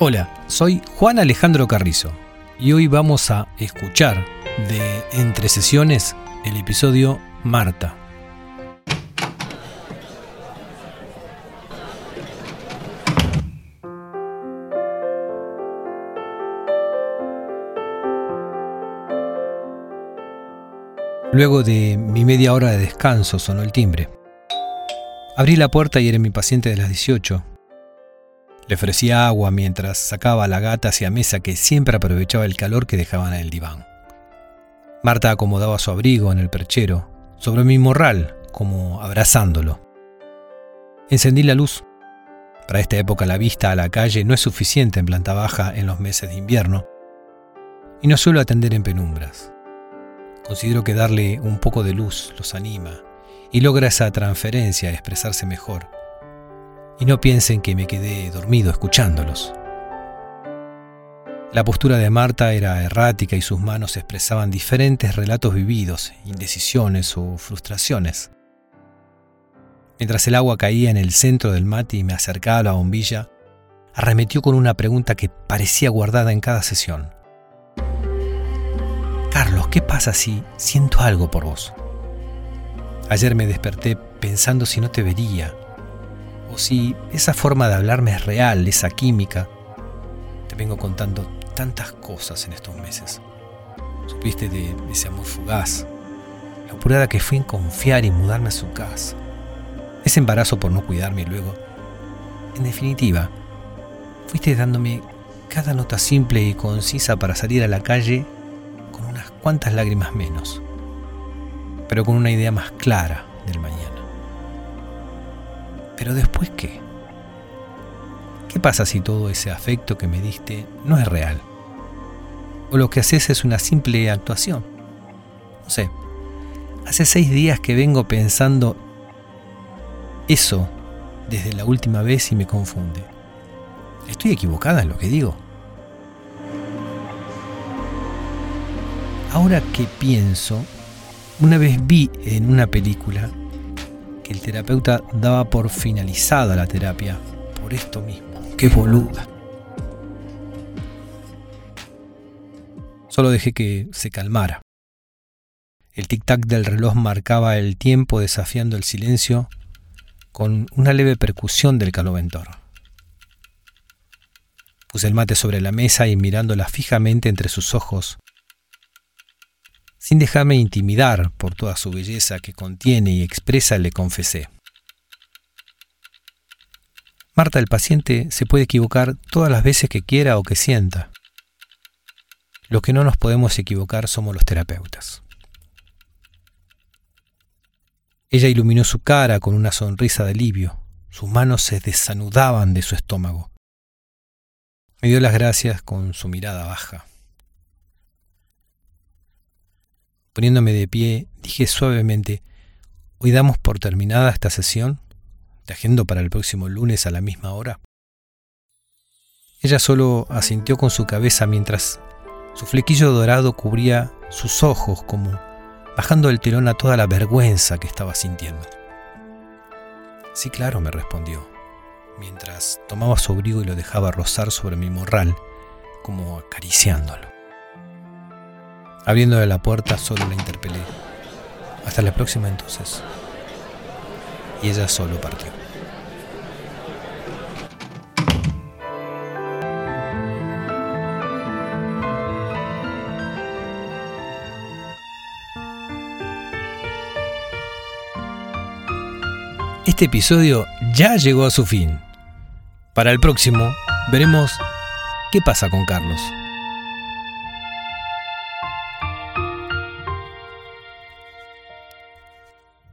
Hola, soy Juan Alejandro Carrizo y hoy vamos a escuchar de Entre Sesiones el episodio Marta. Luego de mi media hora de descanso sonó el timbre. Abrí la puerta y era mi paciente de las 18. Le ofrecía agua mientras sacaba a la gata hacia mesa que siempre aprovechaba el calor que dejaban en el diván. Marta acomodaba su abrigo en el perchero, sobre mi morral, como abrazándolo. Encendí la luz. Para esta época la vista a la calle no es suficiente en planta baja en los meses de invierno, y no suelo atender en penumbras. Considero que darle un poco de luz los anima y logra esa transferencia expresarse mejor. Y no piensen que me quedé dormido escuchándolos. La postura de Marta era errática y sus manos expresaban diferentes relatos vividos, indecisiones o frustraciones. Mientras el agua caía en el centro del mate y me acercaba a la bombilla, arremetió con una pregunta que parecía guardada en cada sesión. Carlos, ¿qué pasa si siento algo por vos? Ayer me desperté pensando si no te vería, o si esa forma de hablarme es real, esa química. Te vengo contando tantas cosas en estos meses. Supiste de ese amor fugaz, la apurada que fui en confiar y mudarme a su casa, ese embarazo por no cuidarme y luego, en definitiva, fuiste dándome cada nota simple y concisa para salir a la calle cuantas lágrimas menos, pero con una idea más clara del mañana. Pero después qué? ¿Qué pasa si todo ese afecto que me diste no es real? ¿O lo que haces es una simple actuación? No sé, hace seis días que vengo pensando eso desde la última vez y me confunde. ¿Estoy equivocada en lo que digo? Ahora que pienso, una vez vi en una película que el terapeuta daba por finalizada la terapia por esto mismo. ¡Qué boluda! Solo dejé que se calmara. El tic-tac del reloj marcaba el tiempo desafiando el silencio con una leve percusión del caloventor. Puse el mate sobre la mesa y mirándola fijamente entre sus ojos, sin dejarme intimidar por toda su belleza que contiene y expresa, le confesé. Marta, el paciente se puede equivocar todas las veces que quiera o que sienta. Lo que no nos podemos equivocar somos los terapeutas. Ella iluminó su cara con una sonrisa de alivio. Sus manos se desanudaban de su estómago. Me dio las gracias con su mirada baja. Poniéndome de pie, dije suavemente, ¿hoy damos por terminada esta sesión? ¿Te agendo para el próximo lunes a la misma hora? Ella solo asintió con su cabeza mientras su flequillo dorado cubría sus ojos como bajando el telón a toda la vergüenza que estaba sintiendo. Sí, claro, me respondió, mientras tomaba su abrigo y lo dejaba rozar sobre mi morral, como acariciándolo. Abriendo la puerta, solo la interpelé. Hasta la próxima entonces. Y ella solo partió. Este episodio ya llegó a su fin. Para el próximo, veremos qué pasa con Carlos.